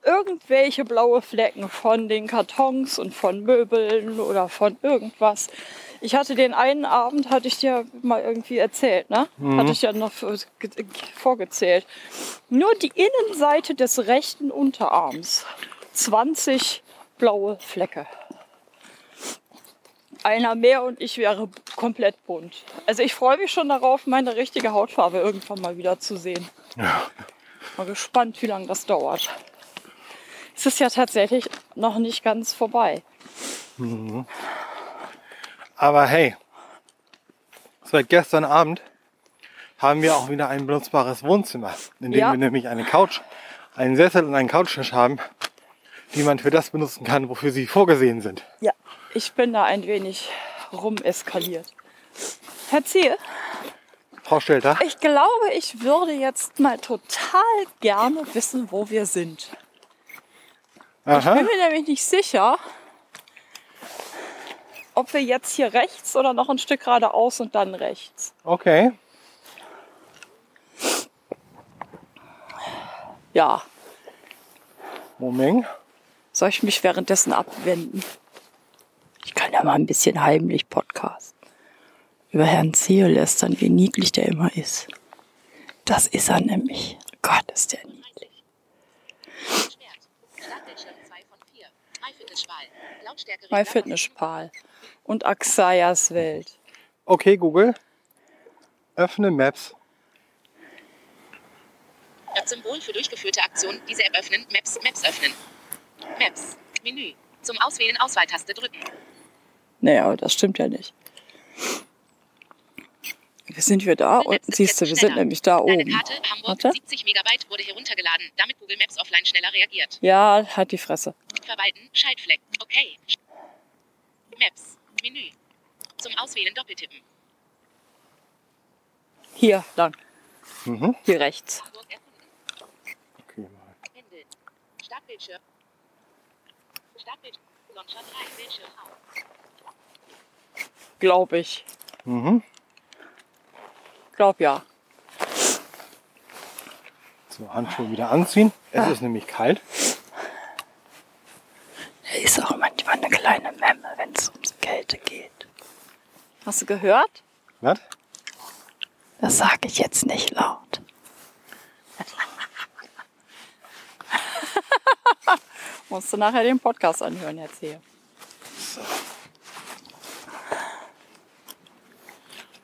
irgendwelche blaue Flecken von den Kartons und von Möbeln oder von irgendwas. Ich hatte den einen Abend, hatte ich dir mal irgendwie erzählt, ne? Hatte ich ja noch vorgezählt. Nur die Innenseite des rechten Unterarms. 20 blaue Flecke. Einer mehr und ich wäre komplett bunt. Also ich freue mich schon darauf, meine richtige Hautfarbe irgendwann mal wieder zu sehen. Ja. Mal gespannt, wie lange das dauert. Es ist ja tatsächlich noch nicht ganz vorbei. Aber hey, seit gestern Abend haben wir auch wieder ein benutzbares Wohnzimmer, in dem Ja. wir nämlich eine Couch, einen Sessel und einen Couchtisch haben, die man für das benutzen kann, wofür sie vorgesehen sind. Ja, ich bin da ein wenig rumeskaliert. Herr Ziel, Frau Stelter, ich glaube, ich würde jetzt mal total gerne wissen, wo wir sind. Ich aha, bin mir nämlich nicht sicher, ob wir jetzt hier rechts oder noch ein Stück geradeaus und dann rechts. okay. Ja, Moment. soll ich mich währenddessen abwenden? Kann ja mal ein bisschen heimlich podcasten. Über Herrn Zeo lästern, wie niedlich der immer ist. Das ist er nämlich. Gott, ist der niedlich. Schwert. Startbildschirm 2 von 4. MyFitnessPal. Lautstärke MyFitnessPal und Axayas Welt. Okay, Google. Öffne Maps. Symbol für durchgeführte Aktion. Diese App öffnen. Maps. Maps öffnen. Maps. Menü. Zum Auswählen Auswahltaste drücken. Naja, aber das stimmt ja nicht. Wir sind wir da? Und siehst du, wir sind nämlich da Deine oben. Karte Hamburg Warte. 70 Megabyte wurde heruntergeladen, damit Google Maps offline schneller reagiert. Ja, halt die Fresse. Verwalten. Schaltfleck. Okay. Maps. Menü. Zum Auswählen doppeltippen. Hier lang. Mhm. Hier rechts. Okay, mal. Startbildschirm. Startbildschirm. Launcher 3. Bildschirm auf. Glaube ich. Mhm. Glaub ja. So, Handschuhe wieder anziehen. Es ist nämlich kalt. Er ist auch manchmal eine kleine Memme, wenn es ums Kälte geht. Hast du gehört? Was? Das sage ich jetzt nicht laut. Musst du nachher den Podcast anhören, erzähl.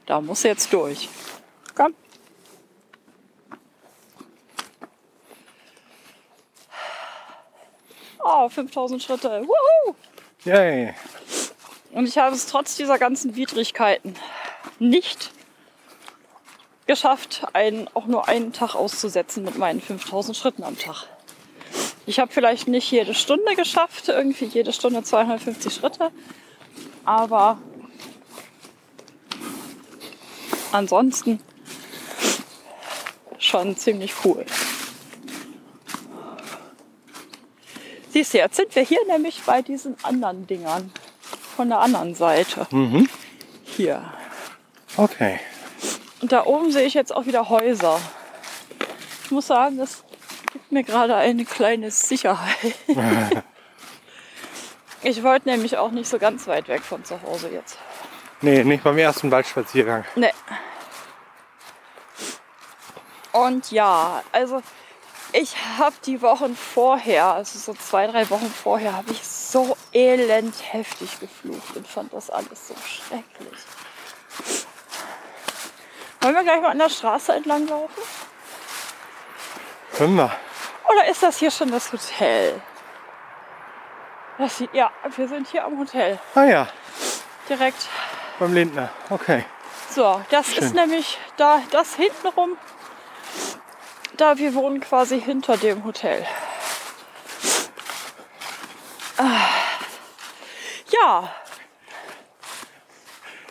Da muss jetzt durch. Komm. Oh, 5000 Schritte. Wuhu! Yay. Und ich habe es trotz dieser ganzen Widrigkeiten nicht geschafft, einen, auch nur einen Tag auszusetzen mit meinen 5000 Schritten am Tag. Ich habe vielleicht nicht jede Stunde geschafft, irgendwie jede Stunde 250 Schritte, aber ansonsten schon ziemlich cool. Siehst du, jetzt sind wir hier nämlich bei diesen anderen Dingern von der anderen Seite. Mhm. Hier. Okay. Und da oben sehe ich jetzt auch wieder Häuser. Ich muss sagen, das gibt mir gerade eine kleine Sicherheit. ich wollte nämlich auch nicht so ganz weit weg von zu Hause jetzt. Nee, nicht beim ersten Waldspaziergang. Nee. Und ja, also ich habe die Wochen vorher, also so zwei, drei Wochen vorher, habe ich so elend heftig geflucht und fand das alles so schrecklich. Wollen wir gleich mal an der Straße entlang laufen? Können wir. Oder ist das hier schon das Hotel? Das sieht, ja, wir sind hier am Hotel. Ah ja, Direkt. Beim Lindner. Okay. So, das Schön. ist nämlich da, das hintenrum. Da wir wohnen quasi hinter dem Hotel. Ah. ja.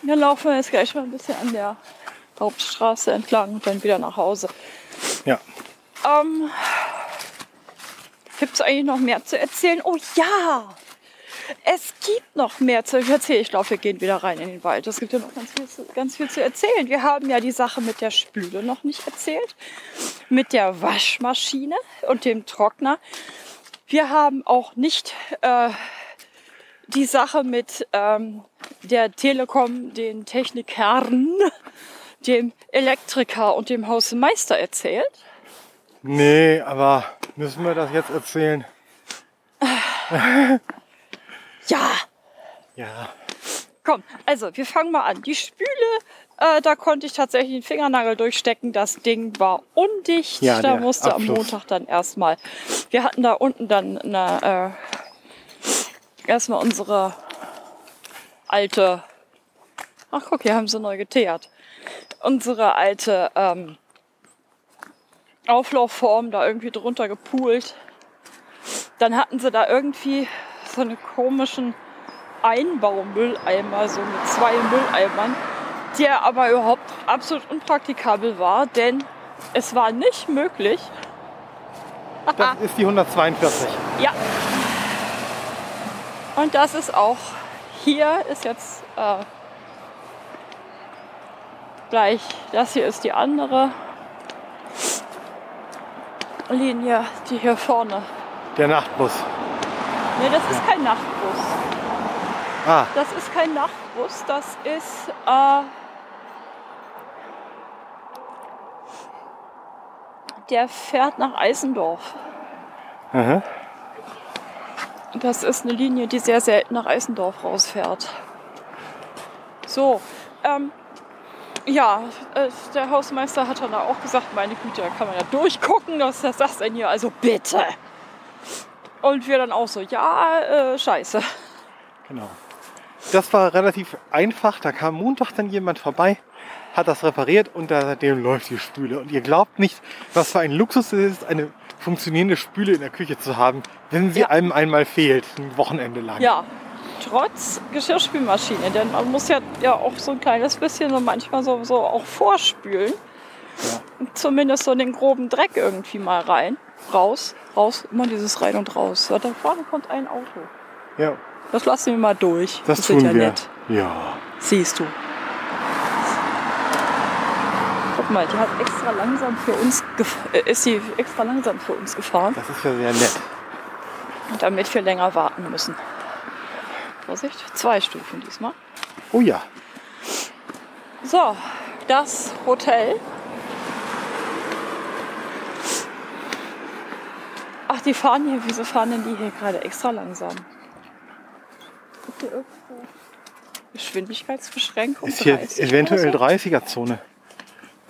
Dann laufen wir jetzt gleich mal ein bisschen an der Hauptstraße entlang und dann wieder nach Hause. Ja. Ähm, Gibt es eigentlich noch mehr zu erzählen? Oh ja! Es gibt noch mehr zu erzählen. Ich glaube, wir gehen wieder rein in den Wald. Es gibt ja noch ganz viel, zu- ganz viel zu erzählen. Wir haben ja die Sache mit der Spüle noch nicht erzählt. Mit der Waschmaschine und dem Trockner. Wir haben auch nicht äh, die Sache mit ähm, der Telekom, den Technikern, dem Elektriker und dem Hausmeister erzählt. Nee, aber müssen wir das jetzt erzählen? Ja, Ja. Komm, also wir fangen mal an. Die Spüle, äh, da konnte ich tatsächlich den Fingernagel durchstecken. Das Ding war undicht. Ja, da musste am Abfluss. Montag dann erstmal. Wir hatten da unten dann eine, äh, erstmal unsere alte. Ach guck, hier haben sie neu geteert. Unsere alte ähm, Auflaufform da irgendwie drunter gepult. Dann hatten sie da irgendwie so einen komischen Einbaumülleimer, so mit zwei Mülleimern, der aber überhaupt absolut unpraktikabel war, denn es war nicht möglich. Das ist die 142. Ja. Und das ist auch hier ist jetzt äh, gleich, das hier ist die andere Linie, die hier vorne. Der Nachtbus. Nee, das ist kein Nachtbus. Ah, Das ist kein Nachtbus, das ist äh, der fährt nach Eisendorf. aha. Das ist eine Linie, die sehr selten nach Eisendorf rausfährt. So, ähm, ja, äh, der Hausmeister hat dann auch gesagt, meine Güte, da kann man ja durchgucken, was ist das denn hier? Also bitte. Und wir dann auch so, ja, äh, scheiße. Genau. Das war relativ einfach. Da kam Montag dann jemand vorbei, hat das repariert und seitdem läuft die Spüle. Und ihr glaubt nicht, was für ein Luxus es ist, eine funktionierende Spüle in der Küche zu haben, wenn sie Ja. einem einmal fehlt, ein Wochenende lang. Ja, trotz Geschirrspülmaschine, denn man muss ja, ja auch so ein kleines bisschen und manchmal so, so auch vorspülen. Zumindest so den groben Dreck irgendwie mal rein, raus, raus, immer dieses rein und raus. Da vorne kommt ein Auto. Ja, Das lassen wir mal durch. das, ist tun ja wir. nett. Ja. Siehst du. Guck mal, die hat extra langsam für uns, äh, ist sie extra langsam für uns gefahren, Das ist ja sehr nett. damit wir länger warten müssen. Vorsicht, zwei Stufen diesmal. Oh ja. So, das Hotel. Ach, die fahren hier, wieso fahren denn die hier gerade extra langsam? Geschwindigkeitsbeschränkung? Ist hier 30 eventuell oder so? 30er-Zone.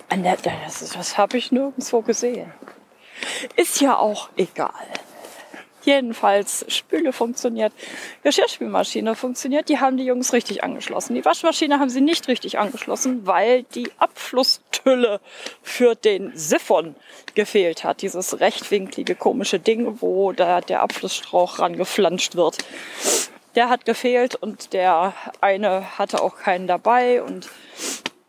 Ah, ne, Das, das habe ich nirgendwo gesehen. Ist ja auch egal. Jedenfalls, Spüle funktioniert, Geschirrspülmaschine funktioniert. Die haben die Jungs richtig angeschlossen. Die Waschmaschine haben sie nicht richtig angeschlossen, weil die Abflusstülle für den Siphon gefehlt hat. Dieses rechtwinklige komische Ding, wo da der Abflussstrauch rangeflanscht wird. Der hat gefehlt und der eine hatte auch keinen dabei und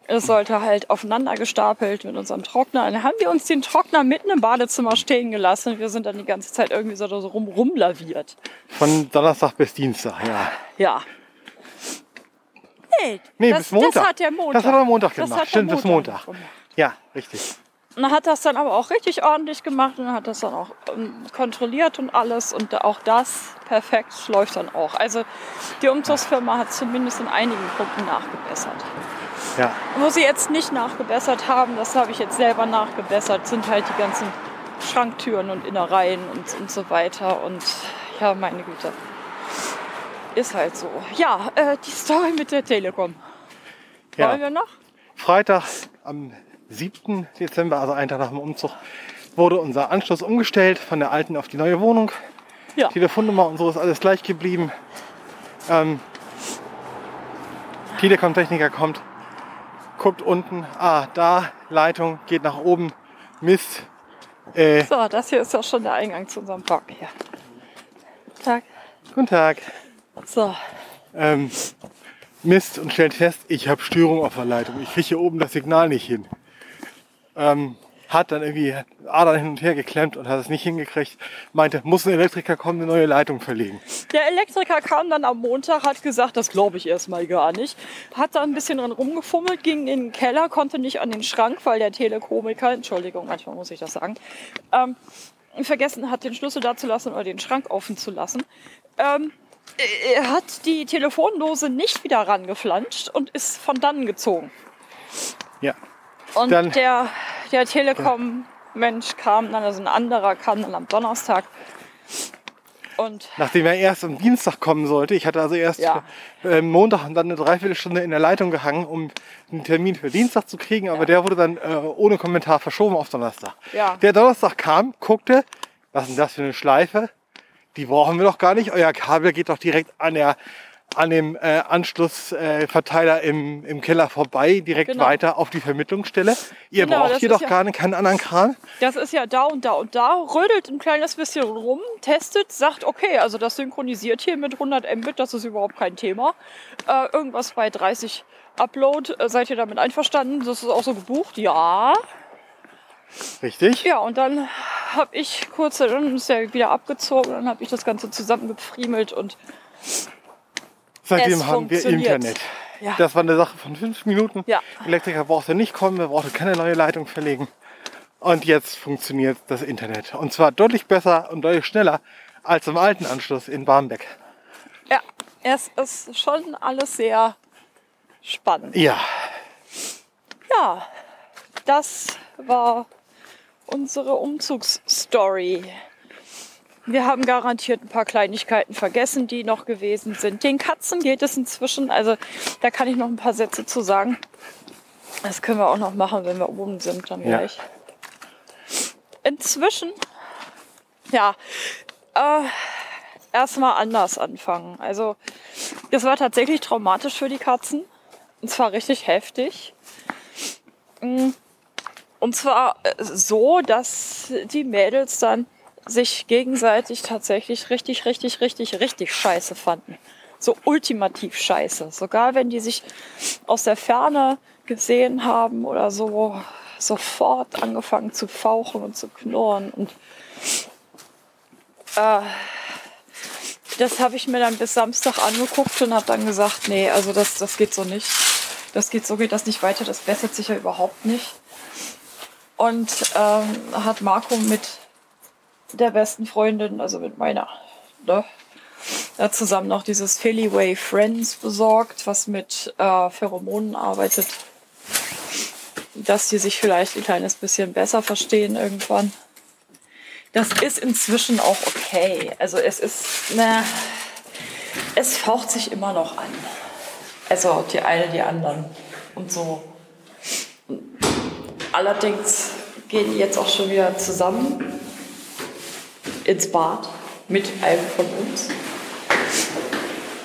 es sollte halt aufeinander gestapelt mit unserem Trockner. Dann haben wir uns den Trockner mitten im Badezimmer stehen gelassen. Wir sind dann die ganze Zeit irgendwie so rum rumlaviert. Von Donnerstag bis Dienstag, ja. Ja. Nee, Nee, das, bis Montag. das hat der Montag. Das hat er Montag gemacht. Stimmt, bis Montag. gemacht. Ja, richtig. Und er hat das dann aber auch richtig ordentlich gemacht und hat das dann auch ähm, kontrolliert und alles. Und auch das perfekt läuft dann auch. Also die Umzugsfirma hat zumindest in einigen Punkten nachgebessert. Ja. Wo sie jetzt nicht nachgebessert haben, das habe ich jetzt selber nachgebessert, sind halt die ganzen Schranktüren und Innereien und, und so weiter. Und ja, meine Güte. Ist halt so. Ja, äh, die Story mit der Telekom. Ja. Wollen wir noch? Freitag am 7. Dezember, also einen Tag nach dem Umzug, wurde unser Anschluss umgestellt von der alten auf die neue Wohnung. Ja. Telefonnummer und so ist alles gleich geblieben. Ähm, Telekom-Techniker kommt, guckt unten, ah, da, Leitung, geht nach oben, Mist. Äh, So, das hier ist ja schon der Eingang zu unserem Park hier. Tag. guten Tag. So, ähm, misst und stellt fest, ich habe Störung auf der Leitung. Ich kriege hier oben das Signal nicht hin. Ähm, hat dann irgendwie Adern hin und her geklemmt und hat es nicht hingekriegt. Meinte, muss ein Elektriker kommen, eine neue Leitung verlegen. Der Elektriker kam dann am Montag, hat gesagt, das glaube ich erstmal gar nicht. Hat da ein bisschen dran rumgefummelt, ging in den Keller, konnte nicht an den Schrank, weil der Telekomiker, Entschuldigung, manchmal muss ich das sagen, ähm, vergessen hat, den Schlüssel da zu lassen oder den Schrank offen zu lassen. Ähm, er hat die Telefondose nicht wieder rangeflanscht und ist von dannen gezogen. Ja. Und Dann- der, der Telekom-Mensch kam dann, also ein anderer kam dann am Donnerstag. Und Nachdem er erst am Dienstag kommen sollte, ich hatte also erst Ja. äh, Montag und dann eine Dreiviertelstunde in der Leitung gehangen, um einen Termin für Dienstag zu kriegen, aber der wurde dann äh, ohne Kommentar verschoben auf Donnerstag. Ja. Der Donnerstag kam, guckte, was ist denn das für eine Schleife? Die brauchen wir doch gar nicht. Euer Kabel geht doch direkt an der an dem äh, Anschlussverteiler äh, im, im Keller vorbei, direkt Genau. weiter auf die Vermittlungsstelle. Ihr Genau, braucht hier doch ja- gar nicht, keinen anderen Kran. das ist ja da und da und da, rödelt ein kleines bisschen rum, testet, sagt, okay, also das synchronisiert hier mit 100 Mbit, das ist überhaupt kein Thema. Äh, irgendwas bei 30 Upload, äh, seid ihr damit einverstanden? Das ist auch so gebucht? Ja. Richtig? Ja, und dann habe ich kurz, dann ist er wieder abgezogen, dann habe ich das Ganze zusammengefriemelt und Seitdem Es haben wir. Internet. Ja. Das war eine Sache von fünf Minuten. Ja. Elektriker brauchte nicht kommen, er brauchte keine neue Leitung verlegen. Und jetzt funktioniert das Internet. Und zwar deutlich besser und deutlich schneller als im alten Anschluss in Barmbek. ja, es ist schon alles sehr spannend. Ja, Ja, das war unsere Umzugsstory. Wir haben garantiert ein paar Kleinigkeiten vergessen, die noch gewesen sind. Den Katzen geht es inzwischen, also da kann ich noch ein paar Sätze zu sagen. Das können wir auch noch machen, wenn wir oben sind dann Ja. gleich. Inzwischen, ja, äh, erstmal anders anfangen. Also, das war tatsächlich traumatisch für die Katzen. Und zwar richtig heftig. Mm. Und zwar äh, so, dass die Mädels dann sich gegenseitig tatsächlich richtig, richtig, richtig, richtig scheiße fanden. So ultimativ scheiße. Sogar wenn die sich aus der Ferne gesehen haben oder so, sofort angefangen zu fauchen und zu knurren. Und äh, das habe ich mir dann bis Samstag angeguckt und habe dann gesagt, nee, also das, das geht so nicht. Das geht so geht das nicht weiter, das bessert sich ja überhaupt nicht. Und ähm, hat Marco mit der besten Freundin, also mit meiner, ne, da zusammen noch dieses Philly Friends besorgt, was mit äh, Pheromonen arbeitet. Dass die sich vielleicht ein kleines bisschen besser verstehen irgendwann. Das ist inzwischen auch okay. Also es ist, ne, es faucht sich immer noch an. Also die eine, die anderen und so. Allerdings gehen die jetzt auch schon wieder zusammen ins Bad mit einem von uns.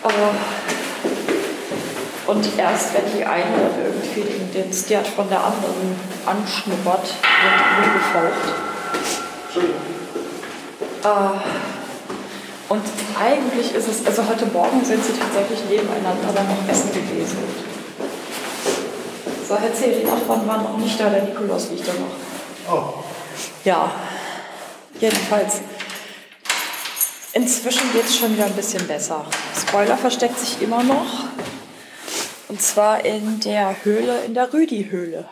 Äh, und erst wenn die eine dann irgendwie den, den Skirt von der anderen anschnuppert, wird rumgefaucht. Äh, und eigentlich ist es, also heute Morgen sind sie tatsächlich nebeneinander dann noch essen gewesen. So, erzähl, die Nachbarn waren noch nicht da, der Nikolaus liegt da noch. Oh. Ja, jedenfalls. Inzwischen geht es schon wieder ein bisschen besser. Spoiler versteckt sich immer noch. Und zwar in der Höhle, in der Rüdi-Höhle.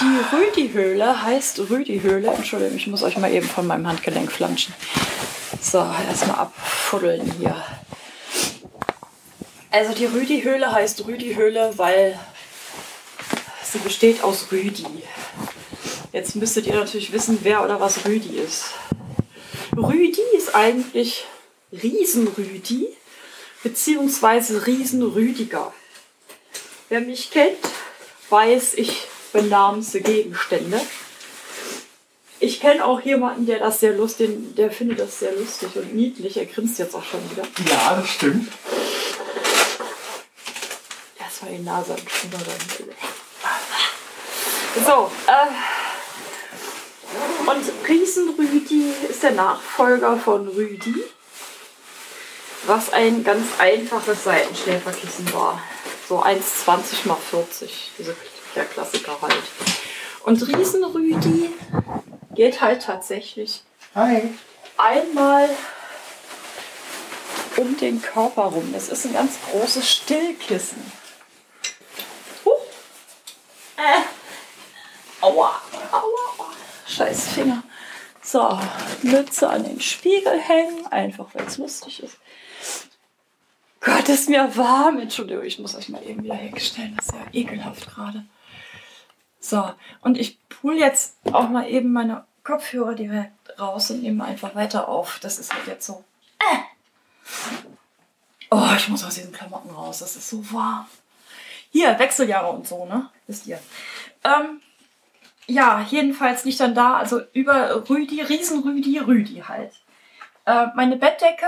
Die Rüdi-Höhle heißt Rüdi-Höhle. Entschuldigung, ich muss euch mal eben von meinem Handgelenk flanschen. So, erstmal abfuddeln hier. Also die Rüdi-Höhle heißt Rüdi-Höhle, weil sie besteht aus Rüdi. Jetzt müsstet ihr natürlich wissen, wer oder was Rüdi ist. Rüdi ist eigentlich Riesenrüdi beziehungsweise Riesenrüdiger. Wer mich kennt, weiß, ich benamse Gegenstände. Ich kenne auch jemanden, der das sehr lustig, der findet das sehr lustig und niedlich. Er grinst jetzt auch schon wieder. Ja, das stimmt. Erstmal die Nase anschnuppern. So, äh, Und Riesenrüdi ist der Nachfolger von Rüdi, was ein ganz einfaches Seitenschläferkissen war. So 1,20 mal 40, diese, der Klassiker halt. Und Riesenrüdi geht halt tatsächlich Hi. einmal um den Körper rum. Das ist ein ganz großes Stillkissen. Huch. Äh. Aua, aua, aua. Scheiß Finger. So, Mütze an den Spiegel hängen, einfach weil es lustig ist. Gott, ist mir warm. Entschuldigung, ich muss euch mal eben wieder herstellen. Das ist ja ekelhaft gerade. So, und ich pull jetzt auch mal eben meine Kopfhörer direkt raus und nehme einfach weiter auf. Das ist halt jetzt so. Äh. Oh, ich muss aus diesen Klamotten raus. Das ist so warm. Hier, Wechseljahre und so, ne? Wisst ihr. Ähm, ja, jedenfalls liegt dann da, also über Rüdi, Riesenrüdi, Rüdi halt. Äh, meine Bettdecke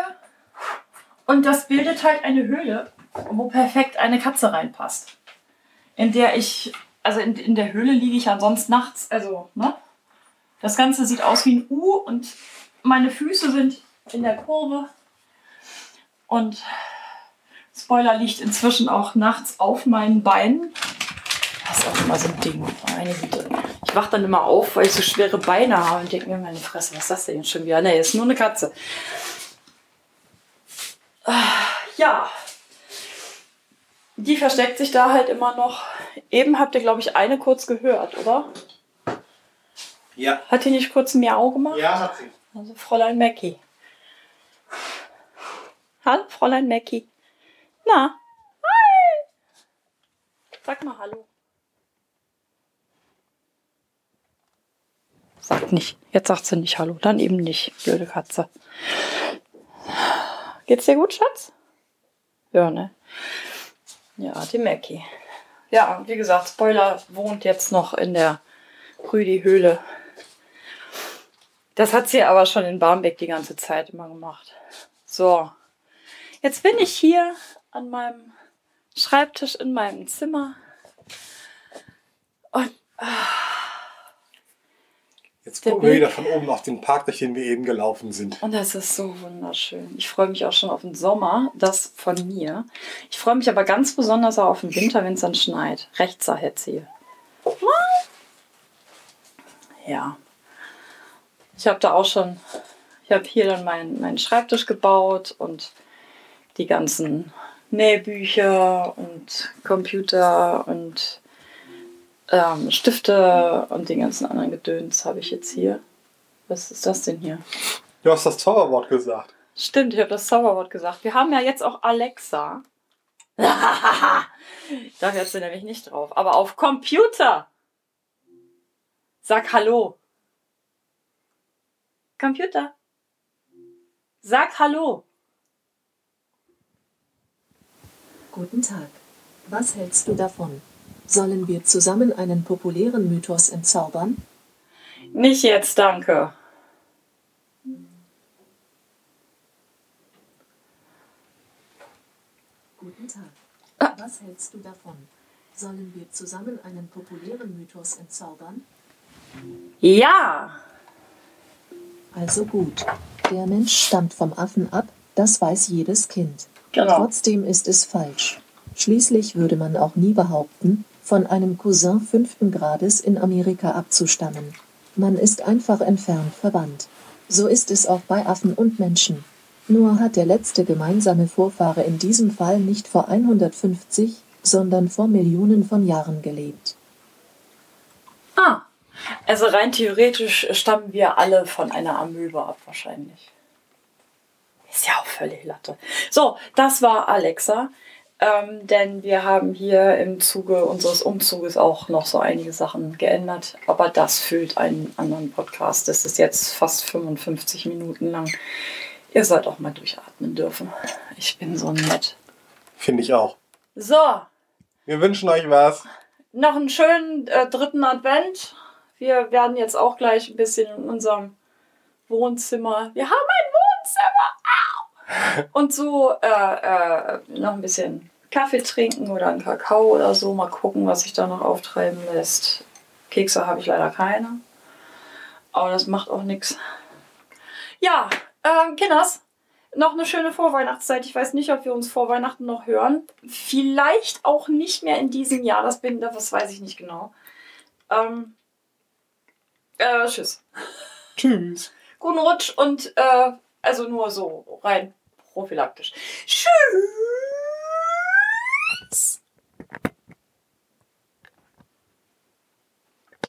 und das bildet halt eine Höhle, wo perfekt eine Katze reinpasst. In der ich, also in, in der Höhle liege ich ansonsten nachts, also, ne? Das Ganze sieht aus wie ein U und meine Füße sind in der Kurve. Und Spoiler liegt inzwischen auch nachts auf meinen Beinen. Das ist auch immer so ein Ding. Meine Güte. Wach dann immer auf, weil ich so schwere Beine habe und denke mir, meine Fresse, was ist das denn jetzt schon wieder? Nee, ist nur eine Katze. Ah, Ja. Die versteckt sich da halt immer noch. Eben habt ihr, glaube ich, eine kurz gehört, oder? Ja. Hat die nicht kurz Miau gemacht? Ja, hat sie. Also Fräulein Mackie. Hallo, Fräulein Mackie. Na? Hi! Sag mal Hallo. Sagt nicht. Jetzt sagt sie nicht Hallo. Dann eben nicht. Blöde Katze. Geht's dir gut, Schatz? Ja, ne? Ja, die Mackie. Ja, wie gesagt, Spoiler wohnt jetzt noch in der Rüdi-Höhle. Das hat sie aber schon in Barmbek die ganze Zeit immer gemacht. So, jetzt bin ich hier an meinem Schreibtisch in meinem Zimmer. Und Jetzt Der gucken wir wieder von oben auf den Park, durch den wir eben gelaufen sind. Und das ist so wunderschön. Ich freue mich auch schon auf den Sommer, das von mir. Ich freue mich aber ganz besonders auch auf den Winter, wenn es dann schneit. Rechts jetzt hier. Ja. Ich habe da auch schon, ich habe hier dann meinen meinen Schreibtisch gebaut und die ganzen Nähbücher und Computer und ähm, Stifte und den ganzen anderen Gedöns habe ich jetzt hier. Was ist das denn hier? Du hast das Zauberwort gesagt. Stimmt, ich habe das Zauberwort gesagt. Wir haben ja jetzt auch Alexa. da hört sie nämlich nicht drauf. Aber auf Computer. Sag Hallo. Computer. Sag Hallo. Guten Tag. Was hältst du davon? Sollen wir zusammen einen populären Mythos entzaubern? Nicht jetzt, danke. Guten Tag. Was hältst du davon? Sollen wir zusammen einen populären Mythos entzaubern? Ja. Also gut. Der Mensch stammt vom Affen ab, das weiß jedes Kind. Genau. Trotzdem ist es falsch. Schließlich würde man auch nie behaupten, von einem Cousin fünften Grades in Amerika abzustammen. Man ist einfach entfernt verwandt. So ist es auch bei Affen und Menschen. Nur hat der letzte gemeinsame Vorfahre in diesem Fall nicht vor 150, sondern vor Millionen von Jahren gelebt. Ah. Also rein theoretisch stammen wir alle von einer Amöbe ab, wahrscheinlich. Ist ja auch völlig Latte. So, das war Alexa. Ähm, denn wir haben hier im Zuge unseres Umzuges auch noch so einige Sachen geändert. Aber das füllt einen anderen Podcast. Das ist jetzt fast 55 Minuten lang. Ihr sollt auch mal durchatmen dürfen. Ich bin so nett. Finde ich auch. So, Wir wünschen euch was. noch einen schönen äh, dritten Advent. Wir werden jetzt auch gleich ein bisschen in unserem Wohnzimmer. Wir haben ein Wohnzimmer! Und so äh, äh, noch ein bisschen Kaffee trinken oder einen Kakao oder so. Mal gucken, was sich da noch auftreiben lässt. Kekse habe ich leider keine. Aber das macht auch nichts. Ja, ähm, Kinders, noch eine schöne Vorweihnachtszeit. Ich weiß nicht, ob wir uns vor Weihnachten noch hören. Vielleicht auch nicht mehr in diesem Jahr. Das bin, das weiß ich nicht genau. Ähm, äh, tschüss. Tschüss. Guten Rutsch und äh, also nur so rein prophylaktisch. Tschüss.